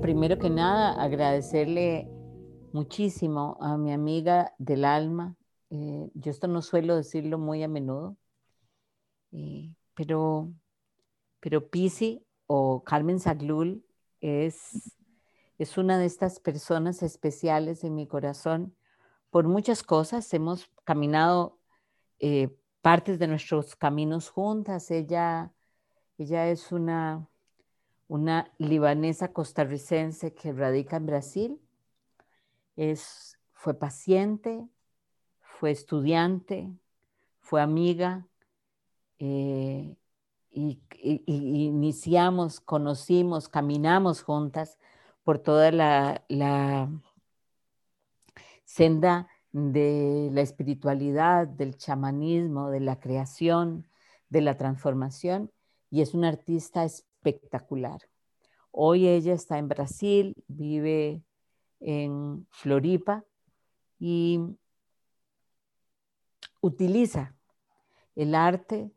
Primero que nada, agradecerle muchísimo a mi amiga del alma. Eh, yo esto no suelo decirlo muy a menudo, eh, pero, pero Pisi o Carmen Zaglul es, es una de estas personas especiales en mi corazón por muchas cosas. Hemos caminado eh, partes de nuestros caminos juntas. Ella, ella es una una libanesa costarricense que radica en Brasil. Es, fue paciente, fue estudiante, fue amiga eh, y, iniciamos, conocimos, caminamos juntas por toda la, la senda de la espiritualidad, del chamanismo, de la creación, de la transformación y es una artista espectacular. Hoy ella está en Brasil, vive en Floripa y utiliza el arte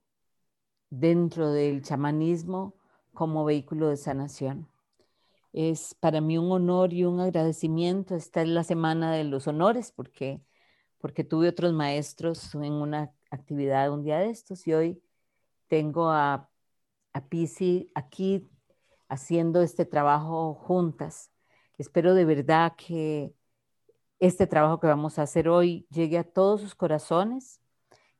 dentro del chamanismo como vehículo de sanación. Es para mí un honor y un agradecimiento. Esta es la semana de los honores porque, porque tuve otros maestros en una actividad un día de estos y hoy tengo a Pisi aquí haciendo este trabajo juntas. Espero de verdad que este trabajo que vamos a hacer hoy llegue a todos sus corazones.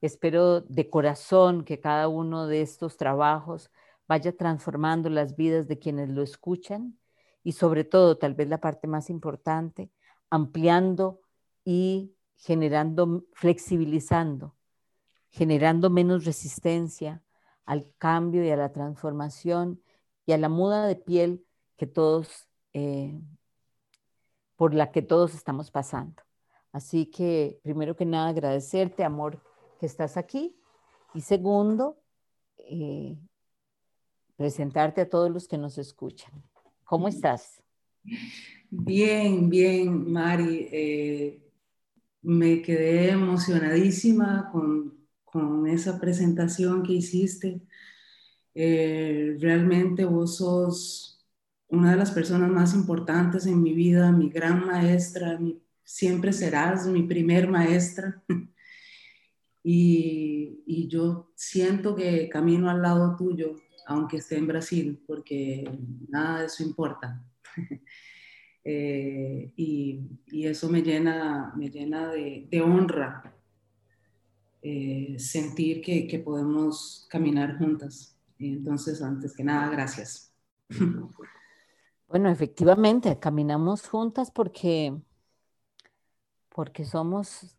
Espero de corazón que cada uno de estos trabajos vaya transformando las vidas de quienes lo escuchan y sobre todo, tal vez la parte más importante, ampliando y generando, flexibilizando, generando menos resistencia, al cambio y a la transformación y a la muda de piel que todos, eh, por la que todos estamos pasando. Así que, primero que nada, agradecerte, amor, que estás aquí. Y segundo, eh, presentarte a todos los que nos escuchan. ¿Cómo estás? Bien, bien, Mari. Eh, me quedé emocionadísima con con esa presentación que hiciste. Eh, realmente vos sos una de las personas más importantes en mi vida, mi gran maestra, siempre serás mi primer maestra. y, y, yo siento que camino al lado tuyo, aunque esté en Brasil, porque nada de eso importa. eh, y, y, eso me llena, me llena de, de honra eh, sentir que, que, podemos caminar juntas. Entonces, antes que nada, gracias. Bueno, efectivamente, caminamos juntas porque, porque somos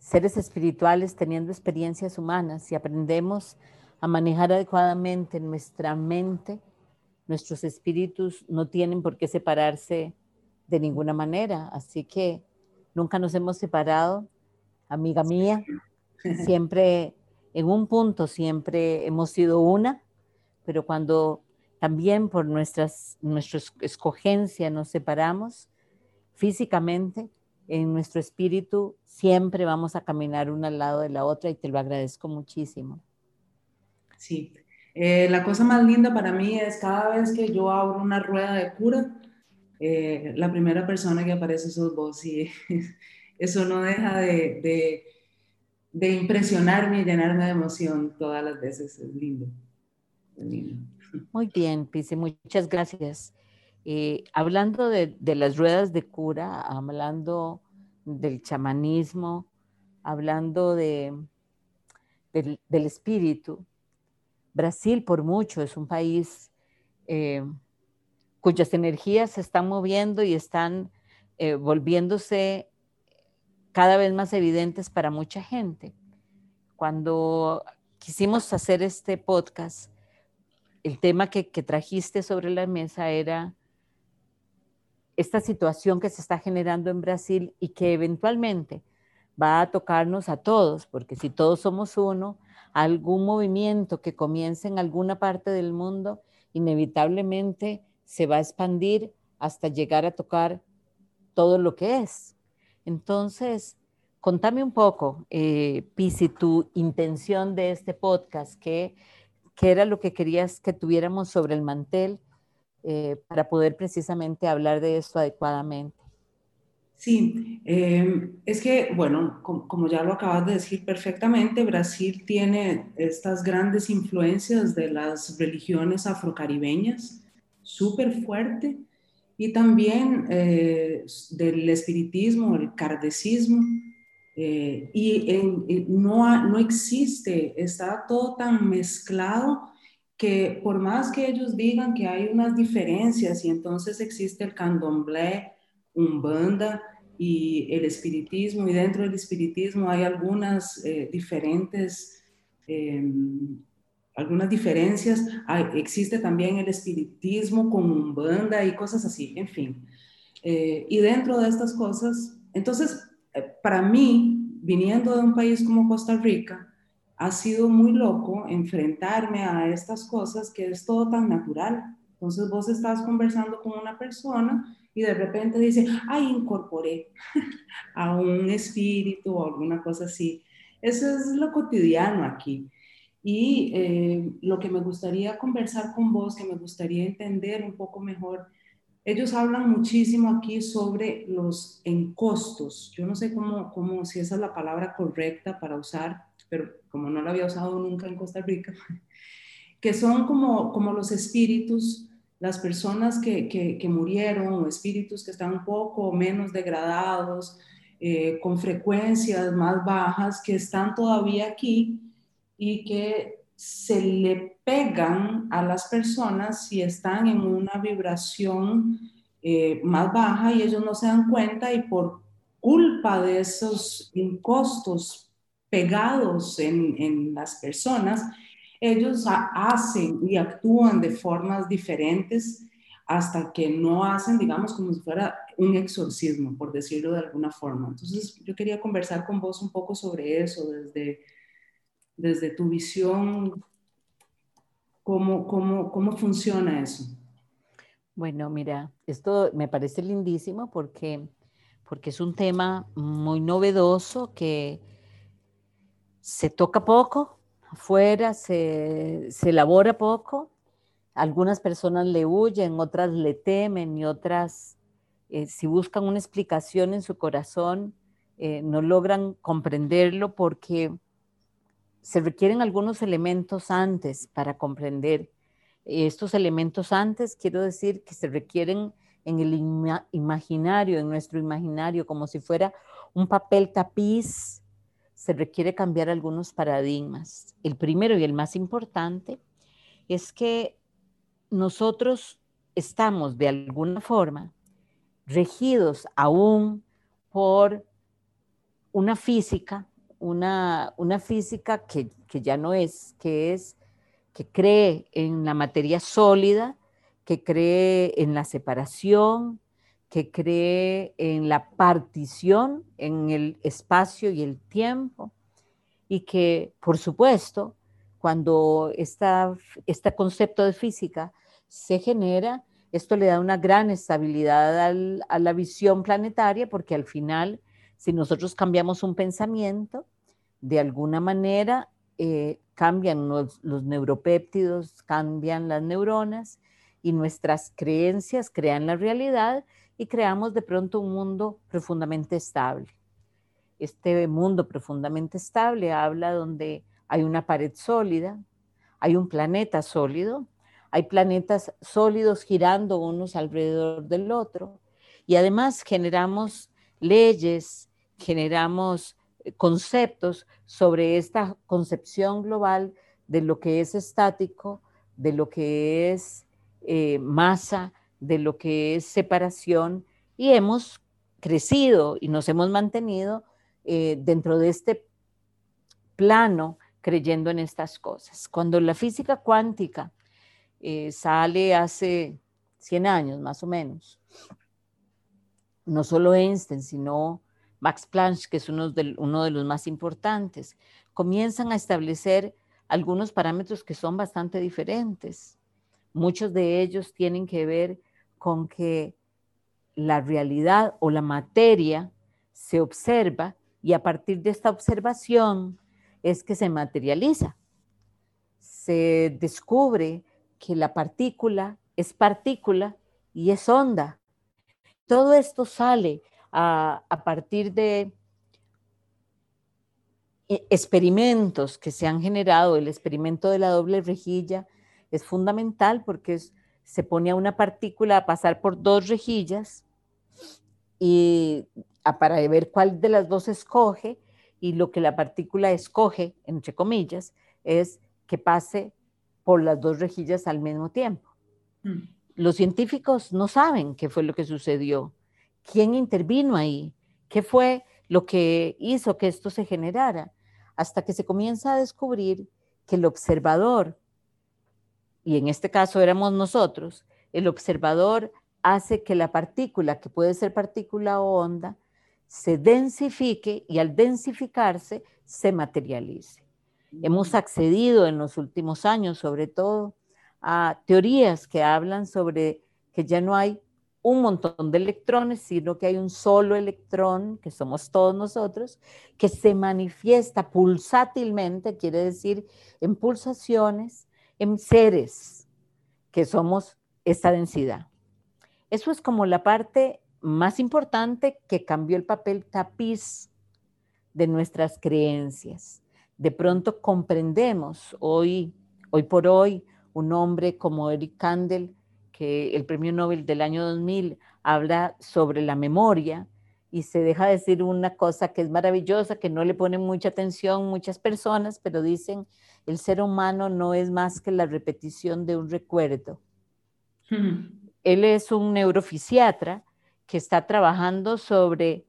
seres espirituales teniendo experiencias humanas y aprendemos a manejar adecuadamente nuestra mente, nuestros espíritus no tienen por qué separarse de ninguna manera. Así que nunca nos hemos separado, amiga mía. Siempre, en un punto, siempre hemos sido una, pero cuando también por nuestras, nuestra escogencia nos separamos físicamente, en nuestro espíritu siempre vamos a caminar una al lado de la otra y te lo agradezco muchísimo. Sí, eh, la cosa más linda para mí es cada vez que yo abro una rueda de cura, eh, la primera persona que aparece sos vos y eso no deja de de impresionarme y llenarme de emoción todas las veces. Es lindo. Muy bien, Pise, muchas gracias. Eh, hablando de, las ruedas de cura, hablando del chamanismo, hablando de, del, espíritu, Brasil por mucho es un país eh, cuyas energías se están moviendo y están eh, volviéndose cada vez más evidentes para mucha gente. Cuando quisimos hacer este podcast, el tema que, trajiste sobre la mesa era esta situación que se está generando en Brasil y que eventualmente va a tocarnos a todos, porque si todos somos uno, algún movimiento que comience en alguna parte del mundo, inevitablemente se va a expandir hasta llegar a tocar todo lo que es. Entonces, contame un poco, eh, Pisi, tu intención de este podcast, ¿qué, ¿qué, era lo que querías que tuviéramos sobre el mantel eh, para poder precisamente hablar de esto adecuadamente. Sí, em, es que, bueno, como, ya lo acabas de decir perfectamente, Brasil tiene estas grandes influencias de las religiones afrocaribeñas, súper fuerte, y también eh, del espiritismo, el cardecismo, eh, y no, no existe, está todo tan mezclado que por más que ellos digan que hay unas diferencias y entonces existe el candomblé, umbanda y el espiritismo, y dentro del espiritismo hay algunas eh, diferentes, em, algunas diferencias, existe también el espiritismo con umbanda y cosas así, en fin. Eh, y dentro de estas cosas, entonces, eh, para mí, viniendo de un país como Costa Rica, ha sido muy loco enfrentarme a estas cosas que es todo tan natural. Entonces vos estás conversando con una persona y de repente dice, ay, incorporé a un espíritu o alguna cosa así. Eso es lo cotidiano aquí. Y eh, lo que me gustaría conversar con vos, que me gustaría entender un poco mejor, ellos hablan muchísimo aquí sobre los encostos. Yo no sé cómo, cómo, si esa es la palabra correcta para usar, pero como no la había usado nunca en Costa Rica, que son como, como los espíritus, las personas que, que, murieron o espíritus que están un poco menos degradados, eh, con frecuencias más bajas, que están todavía aquí y que se le pegan a las personas si están en una vibración eh, más baja y ellos no se dan cuenta y por culpa de esos impostos pegados en, las personas, ellos hacen y actúan de formas diferentes hasta que no hacen, digamos, como si fuera un exorcismo, por decirlo de alguna forma. Entonces, yo quería conversar con vos un poco sobre eso, desde, desde tu visión, cómo, cómo, cómo funciona eso. Bueno, mira, esto me parece lindísimo porque, porque es un tema muy novedoso que se toca poco, afuera se, elabora poco, algunas personas le huyen, otras le temen y otras, eh, si buscan una explicación en su corazón, eh, no logran comprenderlo porque se requieren algunos elementos antes para comprender. Estos elementos antes, quiero decir que se requieren en el imaginario, en nuestro imaginario, como si fuera un papel tapiz se requiere cambiar algunos paradigmas. El primero y el más importante es que nosotros estamos de alguna forma regidos aún por una física, una, una física que, que, ya no es, que es, que cree en la materia sólida, que cree en la separación, que cree en la partición en el espacio y el tiempo. Y que, por supuesto, cuando este concepto de física se genera, esto le da una gran estabilidad a la visión planetaria porque al final, si nosotros cambiamos un pensamiento, de alguna manera eh, cambian los neuropéptidos, cambian las neuronas y nuestras creencias crean la realidad y creamos de pronto un mundo profundamente estable. Este mundo profundamente estable habla donde hay una pared sólida, hay un planeta sólido, hay planetas sólidos girando unos alrededor del otro y además generamos leyes, generamos conceptos sobre esta concepción global de lo que es estático, de lo que es eh, masa, de lo que es separación y hemos crecido y nos hemos mantenido eh, dentro de este plano creyendo en estas cosas. Cuando la física cuántica eh, sale hace 100 años más o menos, no solo Einstein, sino Max Planck, que es uno de, uno de los más importantes, comienzan a establecer algunos parámetros que son bastante diferentes. Muchos de ellos tienen que ver con que la realidad o la materia se observa y a partir de esta observación es que se materializa. Se descubre que la partícula es partícula y es onda. Todo esto sale a, a partir de e, experimentos que se han generado. El experimento de la doble rejilla es fundamental porque se pone a una partícula a pasar por dos rejillas y para ver cuál de las dos escoge y lo que la partícula escoge, entre comillas, es que pase por las dos rejillas al mismo tiempo. Mm. Los científicos no saben qué fue lo que sucedió, quién intervino ahí, qué fue lo que hizo que esto se generara, hasta que se comienza a descubrir que el observador, y en este caso éramos nosotros, el observador hace que la partícula, que puede ser partícula o onda, se densifique y al densificarse se materialice. Hemos mm. accedido en los últimos años, sobre todo, a teorías que hablan sobre que ya no hay un montón de electrones, sino que hay un solo electrón, que somos todos nosotros, que se manifiesta pulsátilmente, quiere decir en pulsaciones, en seres, que somos esta densidad. Eso es como la parte más importante que cambió el papel tapiz de nuestras creencias. De pronto comprendemos hoy, hoy por hoy, un hombre como Eric Kandel, que el premio Nobel del año 2000 habla sobre la memoria y se deja decir una cosa que es maravillosa, que no le ponen mucha atención muchas personas, pero dicen, el ser humano no es más que la repetición de un recuerdo. Él es un neurofisiatra que está trabajando sobre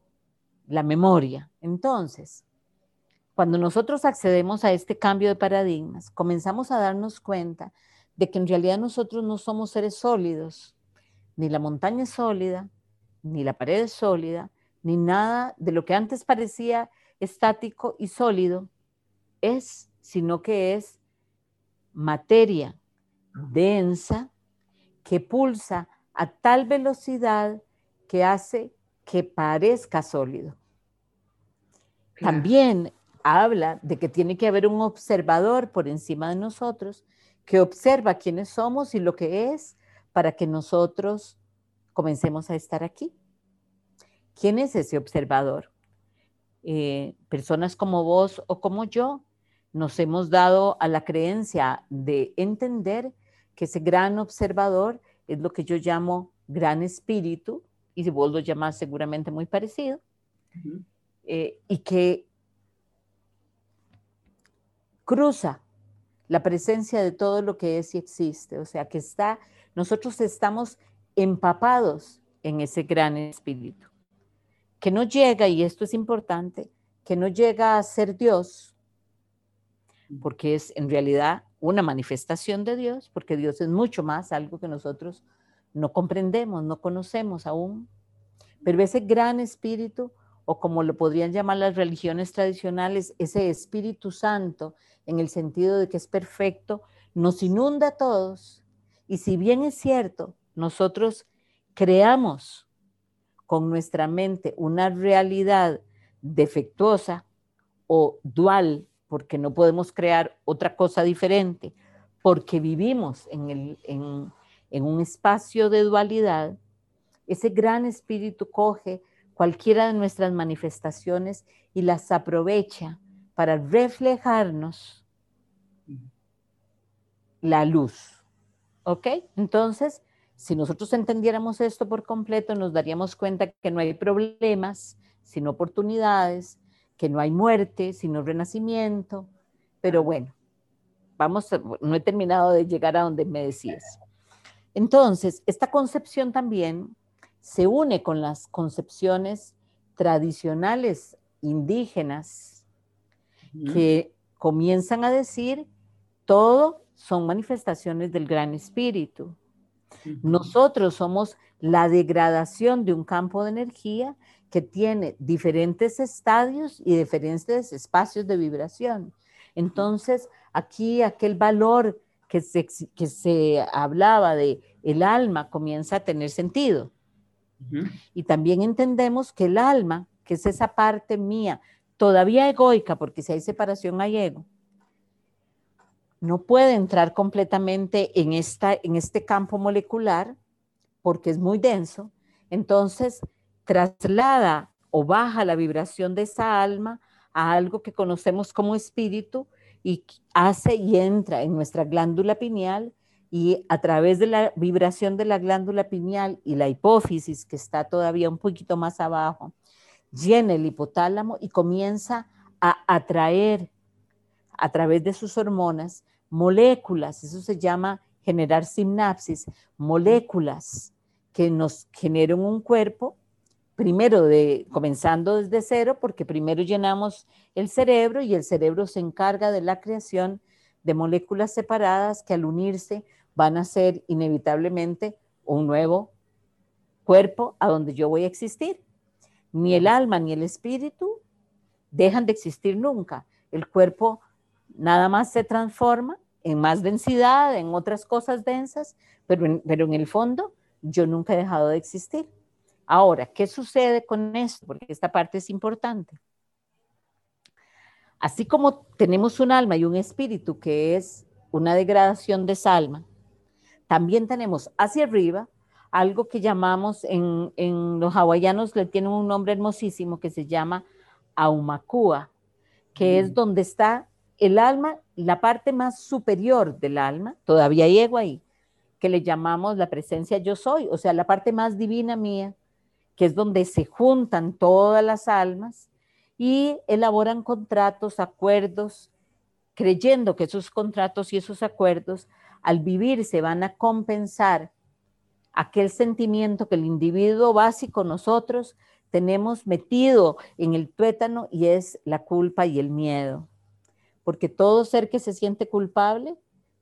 la memoria. Entonces, cuando nosotros accedemos a este cambio de paradigmas, comenzamos a darnos cuenta de que en realidad nosotros no somos seres sólidos, ni la montaña es sólida, ni la pared es sólida, ni nada de lo que antes parecía estático y sólido es, sino que es materia densa que pulsa a tal velocidad que hace que parezca sólido. También habla de que tiene que haber un observador por encima de nosotros que observa quiénes somos y lo que es para que nosotros comencemos a estar aquí. ¿Quién es ese observador? Eh, personas como vos o como yo nos hemos dado a la creencia de entender que ese gran observador es lo que yo llamo gran espíritu, y vos lo llamás seguramente muy parecido, eh, y que cruza la presencia de todo lo que es y existe, o sea, que está, nosotros estamos empapados en ese gran espíritu, que no llega, y esto es importante, que no llega a ser Dios, porque es en realidad una manifestación de Dios, porque Dios es mucho más algo que nosotros no comprendemos, no conocemos aún, pero ese gran espíritu, o como lo podrían llamar las religiones tradicionales, ese Espíritu Santo, en el sentido de que es perfecto, nos inunda a todos. Y si bien es cierto, nosotros creamos con nuestra mente una realidad defectuosa o dual, porque no podemos crear otra cosa diferente, porque vivimos en, en un espacio de dualidad, ese gran espíritu coge cualquiera de nuestras manifestaciones y las aprovecha para reflejarnos la luz. ¿Ok? Entonces, si nosotros entendiéramos esto por completo, nos daríamos cuenta que no hay problemas, sino oportunidades, que no hay muerte, sino renacimiento. Pero bueno, vamos, no he terminado de llegar a donde me decías. Entonces, esta concepción también se une con las concepciones tradicionales indígenas que comienzan a decir, todo son manifestaciones del gran espíritu. Nosotros somos la degradación de un campo de energía que tiene diferentes estadios y diferentes espacios de vibración. Entonces, aquí aquel valor que se, que se hablaba de el alma comienza a tener sentido. Y también entendemos que el alma, que es esa parte mía todavía egoica, porque si hay separación hay ego, no puede entrar completamente en, esta, en este campo molecular porque es muy denso, entonces traslada o baja la vibración de esa alma a algo que conocemos como espíritu y hace y entra en nuestra glándula pineal y a través de la vibración de la glándula pineal y la hipófisis, que está todavía un poquito más abajo, llena el hipotálamo y comienza a atraer a través de sus hormonas moléculas, eso se llama generar sinapsis, moléculas que nos generan un cuerpo, primero de, comenzando desde cero, porque primero llenamos el cerebro y el cerebro se encarga de la creación de moléculas separadas que al unirse van a ser inevitablemente un nuevo cuerpo a donde yo voy a existir. Ni el alma ni el espíritu dejan de existir nunca. El cuerpo nada más se transforma en más densidad, en otras cosas densas, pero en, pero en el fondo yo nunca he dejado de existir. Ahora, ¿qué sucede con esto? Porque esta parte es importante. Así como tenemos un alma y un espíritu que es una degradación de esa alma, también tenemos hacia arriba algo que llamamos en, en los hawaianos le tienen un nombre hermosísimo que se llama Aumakua, que es mm. donde está el alma, la parte más superior del alma, todavía llego ahí, que le llamamos la presencia yo soy, o sea, la parte más divina mía, que es donde se juntan todas las almas y elaboran contratos, acuerdos, creyendo que esos contratos y esos acuerdos al vivir se van a compensar aquel sentimiento que el individuo básico nosotros tenemos metido en el tuétano y es la culpa y el miedo porque todo ser que se siente culpable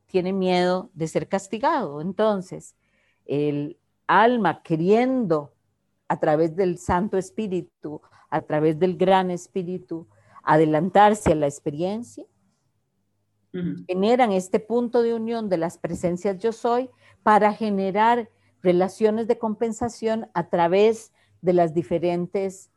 tiene miedo de ser castigado. Entonces, el alma queriendo a través del Santo Espíritu, a través del Gran Espíritu, adelantarse a la experiencia, generan este punto de unión de las presencias yo soy para generar relaciones de compensación a través de las diferentes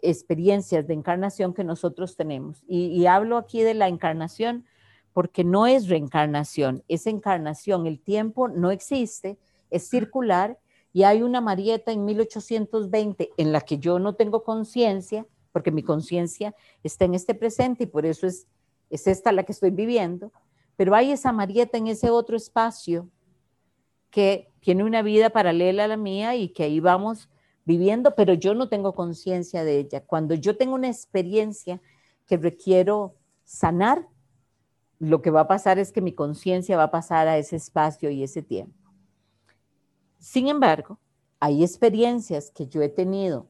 experiencias de encarnación que nosotros tenemos. Y, hablo aquí de la encarnación porque no es reencarnación, es encarnación. El tiempo no existe, es circular y hay una Marieta en 1820 en la que yo no tengo conciencia, porque mi conciencia está en este presente y por eso es, es esta la que estoy viviendo, pero hay esa Marieta en ese otro espacio que tiene una vida paralela a la mía y que ahí vamos viviendo, pero yo no tengo conciencia de ella. Cuando yo tengo una experiencia que requiero sanar, lo que va a pasar es que mi conciencia va a pasar a ese espacio y ese tiempo. Sin embargo, hay experiencias que yo he tenido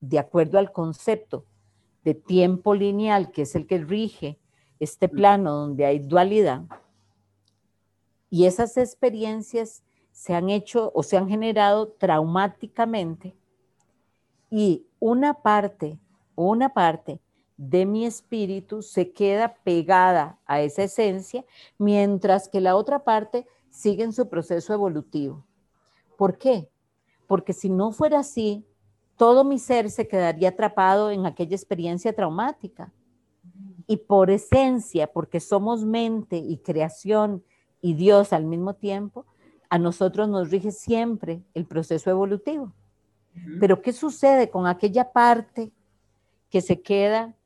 de acuerdo al concepto de tiempo lineal, que es el que rige este plano donde hay dualidad, y esas experiencias se han hecho o se han generado traumáticamente y una parte, una parte de mi espíritu se queda pegada a esa esencia, mientras que la otra parte sigue en su proceso evolutivo. ¿Por qué? Porque si no fuera así, todo mi ser se quedaría atrapado en aquella experiencia traumática. Y por esencia, porque somos mente y creación y Dios al mismo tiempo, a nosotros nos rige siempre el proceso evolutivo. Pero ¿qué sucede con aquella parte que se queda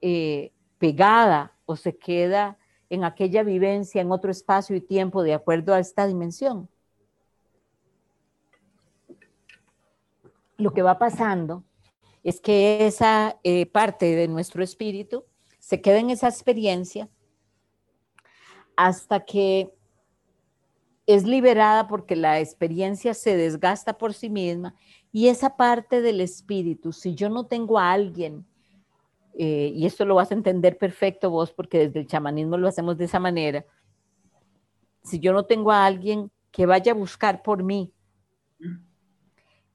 eh, pegada o se queda en aquella vivencia en otro espacio y tiempo de acuerdo a esta dimensión? Lo que va pasando es que esa eh, parte de nuestro espíritu se queda en esa experiencia hasta que es liberada porque la experiencia se desgasta por sí misma y esa parte del espíritu, si yo no tengo a alguien, eh, y esto lo vas a entender perfecto vos porque desde el chamanismo lo hacemos de esa manera, si yo no tengo a alguien que vaya a buscar por mí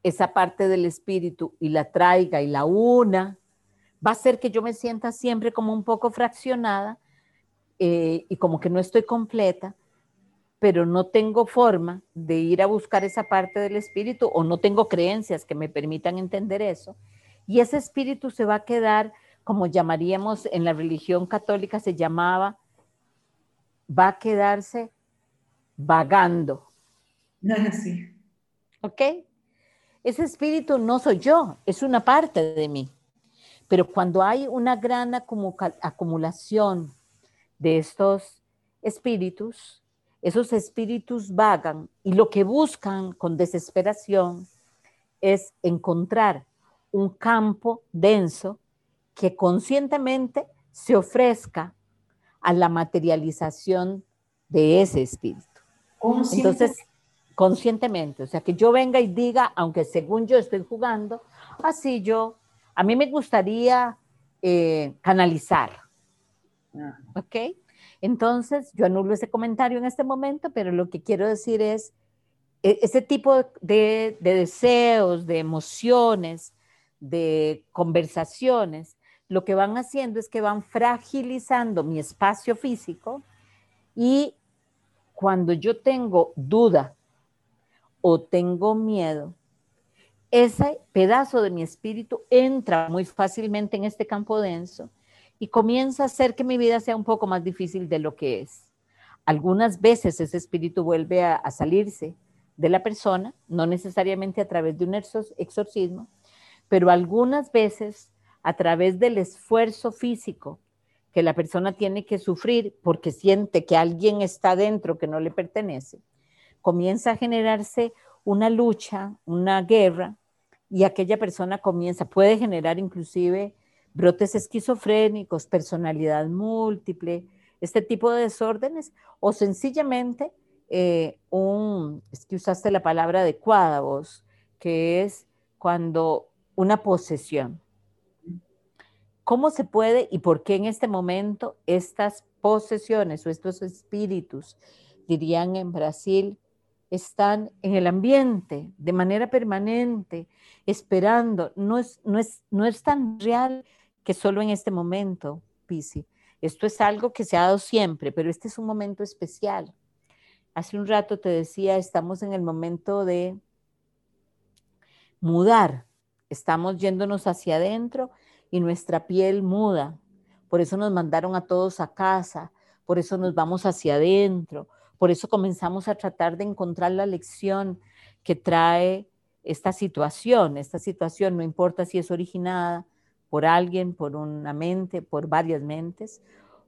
esa parte del espíritu y la traiga y la una, va a ser que yo me sienta siempre como un poco fraccionada eh, y como que no estoy completa pero no tengo forma de ir a buscar esa parte del espíritu o no tengo creencias que me permitan entender eso. Y ese espíritu se va a quedar, como llamaríamos en la religión católica, se llamaba va a quedarse vagando. Sí. ¿Ok? Ese espíritu no soy yo, es una parte de mí. Pero cuando hay una gran acumulación de estos espíritus, esos espíritus vagan y lo que buscan con desesperación es encontrar un campo denso que conscientemente se ofrezca a la materialización de ese espíritu. Entonces, conscientemente, o sea, que yo venga y diga, aunque según yo estoy jugando, así yo, a mí me gustaría eh, canalizar. Ah. ¿Ok? Entonces, yo anulo ese comentario en este momento, pero lo que quiero decir es, e, ese tipo de, de deseos, de emociones, de conversaciones, lo que van haciendo es que van fragilizando mi espacio físico y cuando yo tengo duda o tengo miedo, ese pedazo de mi espíritu entra muy fácilmente en este campo denso y comienza a hacer que mi vida sea un poco más difícil de lo que es. Algunas veces ese espíritu vuelve a, salirse de la persona, no necesariamente a través de un exorcismo, pero algunas veces a través del esfuerzo físico que la persona tiene que sufrir porque siente que alguien está dentro que no le pertenece, comienza a generarse una lucha, una guerra, y aquella persona comienza, puede generar inclusive brotes esquizofrénicos, personalidad múltiple, este tipo de desórdenes, o sencillamente eh, un, es que usaste la palabra adecuada vos, que es cuando una posesión. ¿Cómo se puede y por qué en este momento estas posesiones o estos espíritus, dirían en Brasil, están en el ambiente de manera permanente, esperando? No es, no es, no es tan real que solo en este momento, Pisi. Esto es algo que se ha dado siempre, pero este es un momento especial. Hace un rato te decía, estamos en el momento de mudar. Estamos yéndonos hacia adentro y nuestra piel muda. Por eso nos mandaron a todos a casa, por eso nos vamos hacia adentro, por eso comenzamos a tratar de encontrar la lección que trae esta situación. Esta situación no importa si es originada por alguien, por una mente, por varias mentes,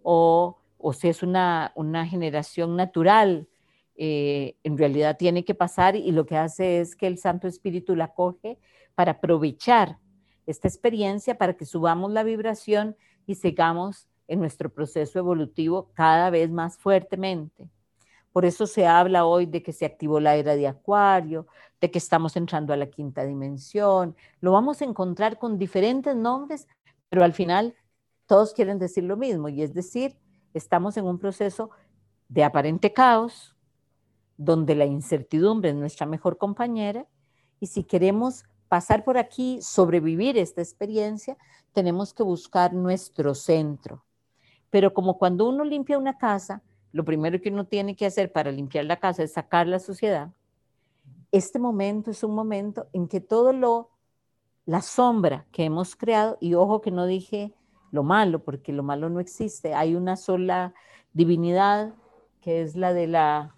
o, si es una, generación natural, eh, en realidad tiene que pasar y lo que hace es que el Santo Espíritu la coge para aprovechar esta experiencia, para que subamos la vibración y sigamos en nuestro proceso evolutivo cada vez más fuertemente. Por eso se habla hoy de que se activó la era de Acuario, de que estamos entrando a la quinta dimensión. Lo vamos a encontrar con diferentes nombres, pero al final todos quieren decir lo mismo, y es decir, estamos en un proceso de aparente caos, donde la incertidumbre es nuestra mejor compañera, y si queremos pasar por aquí, sobrevivir esta experiencia, tenemos que buscar nuestro centro. Pero como cuando uno limpia una casa, lo primero que uno tiene que hacer para limpiar la casa es sacar la suciedad. Este momento es un momento en que todo lo, la sombra que hemos creado, y ojo que no dije lo malo, porque lo malo no existe, hay una sola divinidad que es la de la,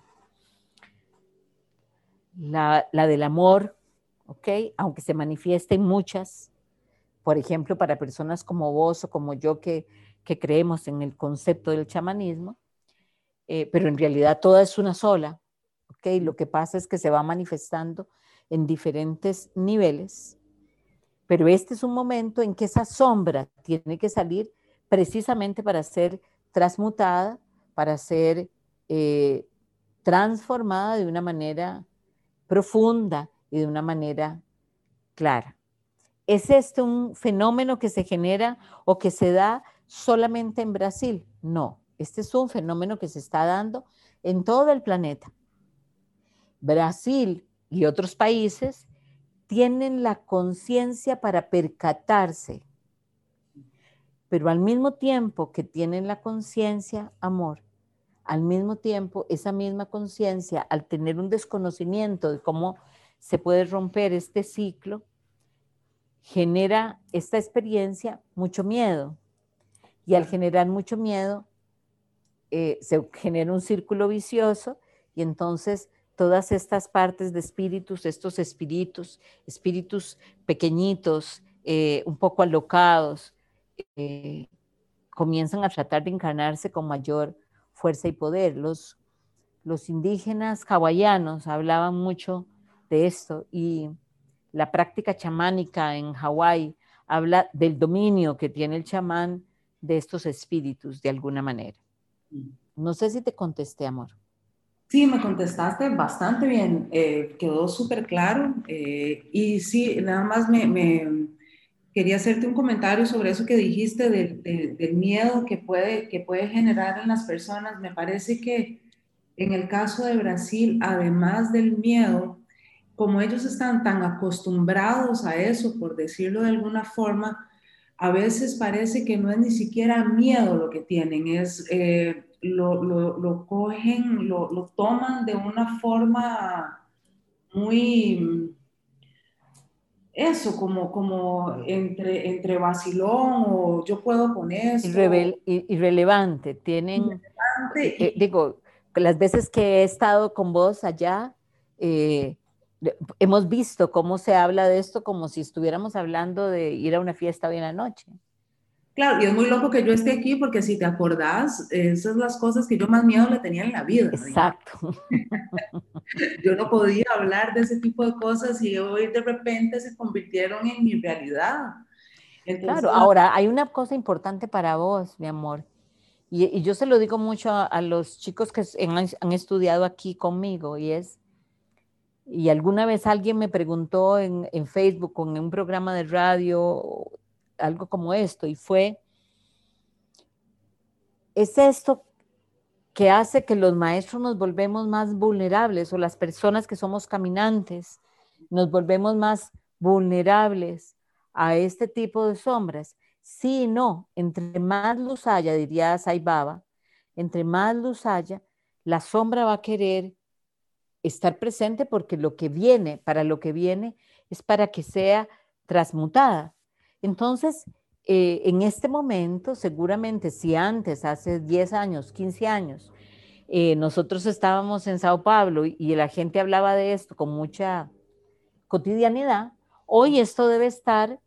la, del amor, ¿ok? Aunque se manifiesten muchas, por ejemplo, para personas como vos o como yo que, que creemos en el concepto del chamanismo, eh, pero en realidad toda es una sola. ¿okay? Lo que pasa es que se va manifestando en diferentes niveles, pero este es un momento en que esa sombra tiene que salir precisamente para ser transmutada, para ser eh, transformada de una manera profunda y de una manera clara. ¿Es este un fenómeno que se genera o que se da solamente en Brasil? No. Este es un fenómeno que se está dando en todo el planeta. Brasil y otros países tienen la conciencia para percatarse, pero al mismo tiempo que tienen la conciencia, amor, al mismo tiempo esa misma conciencia, al tener un desconocimiento de cómo se puede romper este ciclo, genera esta experiencia mucho miedo. Y al generar mucho miedo, eh, se genera un círculo vicioso y entonces todas estas partes de espíritus, estos espíritus, espíritus pequeñitos, eh, un poco alocados, eh, comienzan a tratar de encarnarse con mayor fuerza y poder. Los, los indígenas hawaianos hablaban mucho de esto y la práctica chamánica en Hawái habla del dominio que tiene el chamán de estos espíritus de alguna manera. No sé si te contesté, amor. Sí, me contestaste bastante bien, eh, quedó súper claro. Eh, y sí, nada más me, quería hacerte un comentario sobre eso que dijiste del, miedo que puede, que puede generar en las personas. Me parece que en el caso de Brasil, además del miedo, como ellos están tan acostumbrados a eso, por decirlo de alguna forma, a veces parece que no es ni siquiera miedo lo que tienen, es eh, lo, lo, cogen, lo, lo, toman de una forma muy, eso, como, como entre, entre vacilón o yo puedo poner eso. irrelevante, tienen, eh, digo, las veces que he estado con vos allá, eh, hemos visto cómo se habla de esto como si estuviéramos hablando de ir a una fiesta bien anoche. Claro, y es muy loco que yo esté aquí porque si te acordás, esas son las cosas que yo más miedo le tenía en la vida. Exacto. yo no podía hablar de ese tipo de cosas y hoy de repente se convirtieron en mi realidad. claro, ahora hay una cosa importante para vos, mi amor, y, yo se lo digo mucho a, los chicos que han, han, estudiado aquí conmigo, y es, y alguna vez alguien me preguntó en, Facebook, en un programa de radio, algo como esto y fue, es esto que hace que los maestros nos volvemos más vulnerables o las personas que somos caminantes nos volvemos más vulnerables a este tipo de sombras. Sí no, entre más luz haya, diría Saibaba, entre más luz haya, la sombra va a querer estar presente porque lo que viene, para lo que viene, es para que sea transmutada. Entonces, eh, en este momento, seguramente si antes, hace 10 años, 15 años, eh, nosotros estábamos en Sao Paulo y, la gente hablaba de esto con mucha cotidianidad, hoy esto debe estar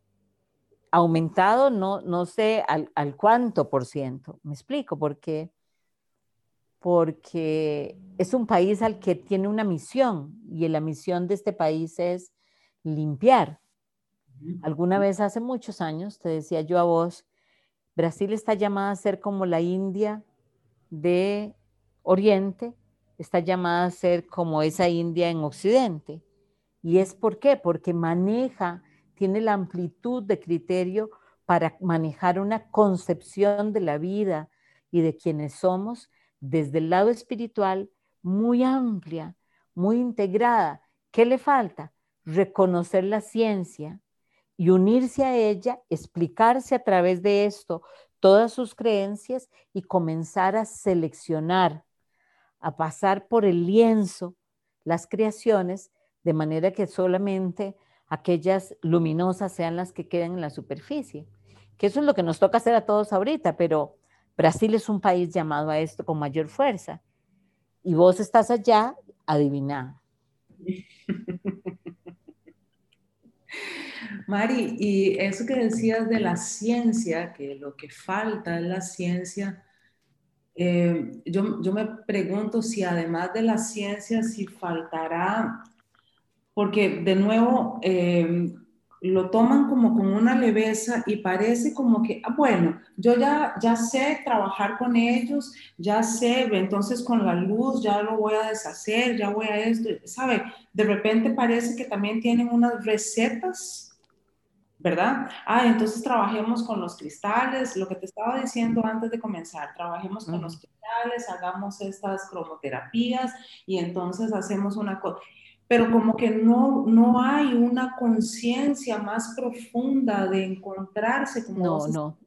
aumentado, no, no sé al, al cuánto por ciento. Me explico, porque porque es un país al que tiene una misión y la misión de este país es limpiar, Alguna vez hace muchos años, te decía yo a vos, Brasil está llamada a ser como la India de Oriente, está llamada a ser como esa India en Occidente. ¿Y es por qué? Porque maneja, tiene la amplitud de criterio para manejar una concepción de la vida y de quienes somos desde el lado espiritual muy amplia, muy integrada. ¿Qué le falta? Reconocer la ciencia, y unirse a ella, explicarse a través de esto todas sus creencias y comenzar a seleccionar, a pasar por el lienzo las creaciones, de manera que solamente aquellas luminosas sean las que queden en la superficie. Que eso es lo que nos toca hacer a todos ahorita, pero Brasil es un país llamado a esto con mayor fuerza. Y vos estás allá, adivina. Mari, y eso que decías de la ciencia, que lo que falta es la ciencia, eh, yo, me pregunto si además de la ciencia, si faltará, porque de nuevo eh, lo toman como con una leveza y parece como que, ah, bueno, yo ya, ya sé trabajar con ellos, ya sé, entonces con la luz ya lo voy a deshacer, ya voy a esto, ¿sabe? De repente parece que también tienen unas recetas ¿verdad? Ah, entonces trabajemos con los cristales, lo que te estaba diciendo antes de comenzar, trabajemos con los cristales, hagamos estas cromoterapías y entonces hacemos una cosa, pero como que no, no hay una conciencia más profunda de encontrarse como no, no.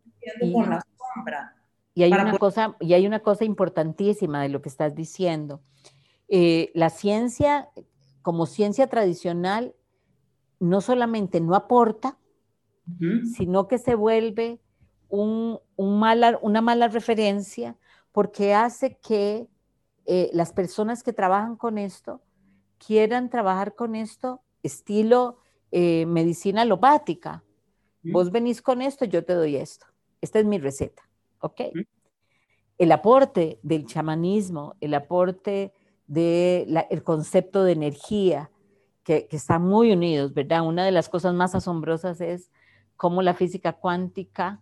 con la sombra. Y hay, una cosa, y hay una cosa importantísima de lo que estás diciendo. Eh, la ciencia, como ciencia tradicional, no solamente no aporta, sino que se vuelve un, una mala referencia porque hace que eh, las personas que trabajan con esto quieran trabajar con esto estilo eh, medicina alopática. Vos venís con esto, yo te doy esto. Esta es mi receta, ¿ok? El aporte del chamanismo, el aporte del concepto de energía, que, que, están muy unidos, ¿verdad? Una de las cosas más asombrosas es cómo la física cuántica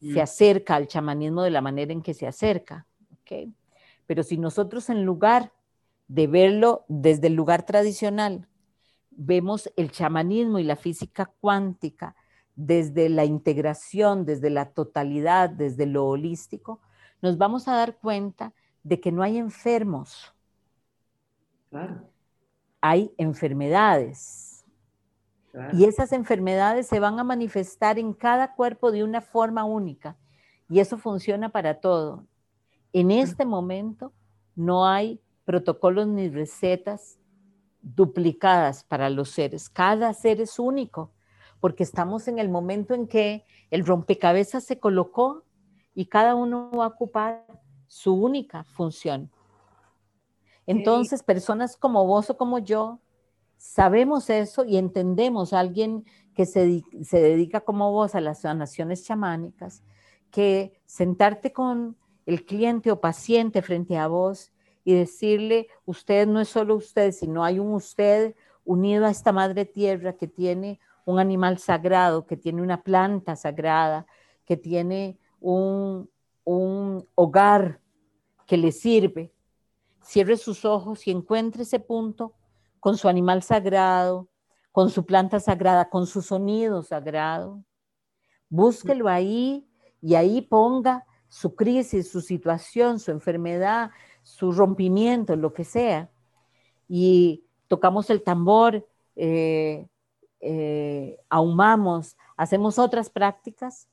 se acerca al chamanismo de la manera en que se acerca, ¿ok? Pero si nosotros en lugar de verlo desde el lugar tradicional, vemos el chamanismo y la física cuántica desde la integración, desde la totalidad, desde lo holístico, nos vamos a dar cuenta de que no hay enfermos. Hay enfermedades. Y esas enfermedades se van a manifestar en cada cuerpo de una forma única. Y eso funciona para todo. En este momento no hay protocolos ni recetas duplicadas para los seres. Cada ser es único, porque estamos en el momento en que el rompecabezas se colocó y cada uno va a ocupar su única función. Entonces, personas como vos o como yo, sabemos eso y entendemos a alguien que se, se dedica como vos a las sanaciones chamánicas, que sentarte con el cliente o paciente frente a vos y decirle, usted no es solo usted, sino hay un usted unido a esta madre tierra que tiene un animal sagrado, que tiene una planta sagrada, que tiene un, un hogar que le sirve. Cierre sus ojos y encuentre ese punto con su animal sagrado, con su planta sagrada, con su sonido sagrado. Búsquelo ahí y ahí ponga su crisis, su situación, su enfermedad, su rompimiento, lo que sea, y tocamos el tambor, eh, eh, ahumamos, hacemos otras prácticas,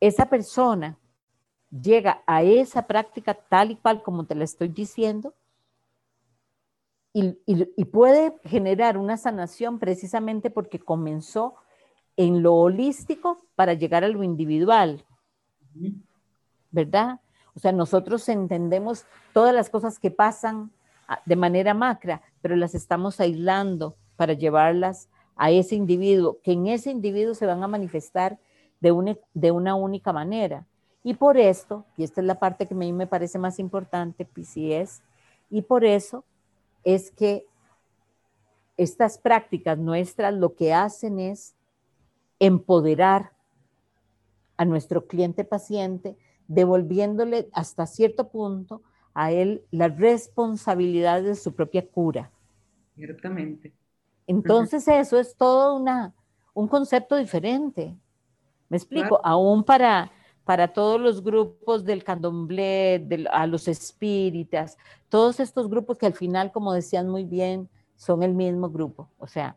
esa persona llega a esa práctica tal y cual como te la estoy diciendo y, puede generar una sanación precisamente porque comenzó en lo holístico para llegar a lo individual. ¿Verdad? O sea, nosotros entendemos todas las cosas que pasan ah, de manera macra, pero las estamos aislando para llevarlas a ese individuo, que en ese individuo se van a manifestar de una, de una única manera. Y por esto, y esta es la parte que a mí me parece más importante, PCS, y por eso es que estas prácticas nuestras lo que hacen es empoderar a nuestro cliente paciente devolviéndole hasta cierto punto a él la responsabilidad de su propia cura. Ciertamente. Entonces eso es todo una, un concepto diferente. Me explico, aún para, para todos los grupos del candomblé, a los espíritas, todos estos grupos que al final, como decían muy bien, son el mismo grupo. O sea,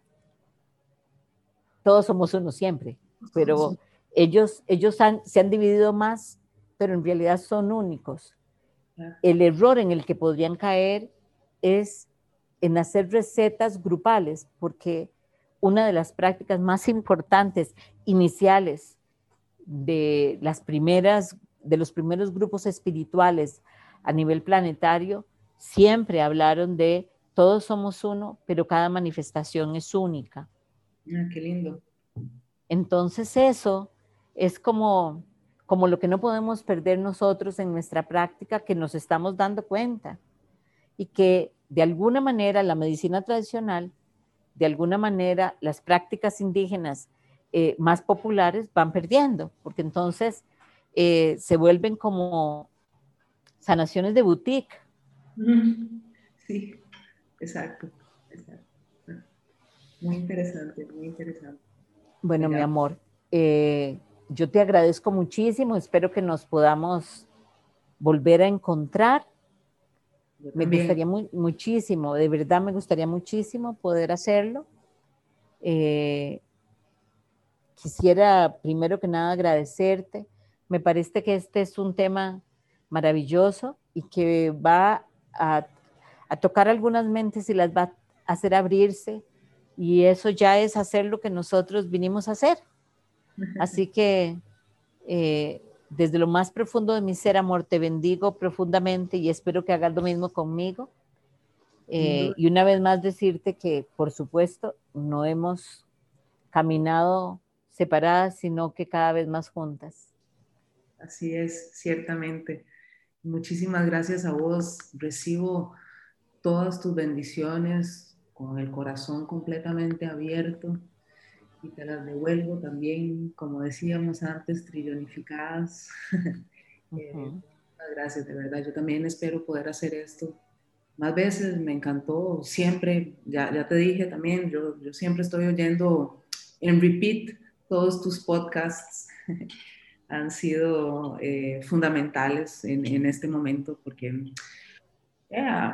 todos somos uno siempre, pero ellos, ellos se han dividido más pero en realidad son únicos. El error en el que podrían caer es en hacer recetas grupales, porque una de las prácticas más importantes iniciales de las primeras de los primeros grupos espirituales a nivel planetario siempre hablaron de todos somos uno, pero cada manifestación es única. Ah, qué lindo. Entonces eso es como como lo que no podemos perder nosotros en nuestra práctica, que nos estamos dando cuenta y que de alguna manera la medicina tradicional, de alguna manera las prácticas indígenas eh, más populares van perdiendo, porque entonces eh, se vuelven como sanaciones de boutique. Sí, exacto, Muy interesante, muy interesante. Bueno, mi amor, eh, yo te agradezco muchísimo, espero que nos podamos volver a encontrar. Me gustaría muchísimo, de verdad me gustaría muchísimo poder hacerlo. Eh, quisiera primero que nada agradecerte. Me parece que este es un tema maravilloso y que va a, a tocar algunas mentes y las va a hacer abrirse. Y eso ya es hacer lo que nosotros vinimos a hacer. Así que eh, desde lo más profundo de mi ser, amor, te bendigo profundamente y espero que hagas lo mismo conmigo. Eh, y una vez más decirte que, por supuesto, no hemos caminado separadas, sino que cada vez más juntas. Así es, ciertamente. Muchísimas gracias a vos. Recibo todas tus bendiciones con el corazón completamente abierto y te las devuelvo también, como decíamos antes, trillonificadas. Eh, muchas gracias, de verdad. Yo también espero poder hacer esto más veces, me encantó, siempre, ya, ya te dije también, yo, yo siempre estoy oyendo en repeat todos tus podcasts. Han sido eh, fundamentales en, en, este momento porque eh,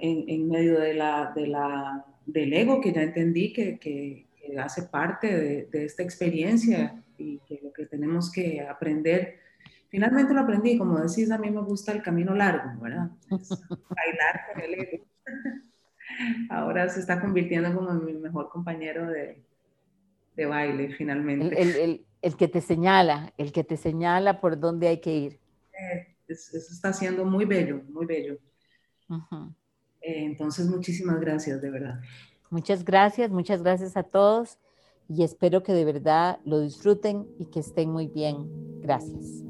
en, medio de la, de la, del ego que ya entendí que, que, hace parte de, esta experiencia y que lo que tenemos que aprender, finalmente lo aprendí, como decís, a mí me gusta el camino largo, ¿verdad? bailar con el ego. Ahora se está convirtiendo como mi mejor compañero de, de baile, finalmente. El, el, el, que te señala, el que te señala por dónde hay que ir. Eh, eso está siendo muy bello, muy bello. Eh, entonces, muchísimas gracias, de verdad. Muchas gracias, muchas gracias a todos y espero que de verdad lo disfruten y que estén muy bien. Gracias.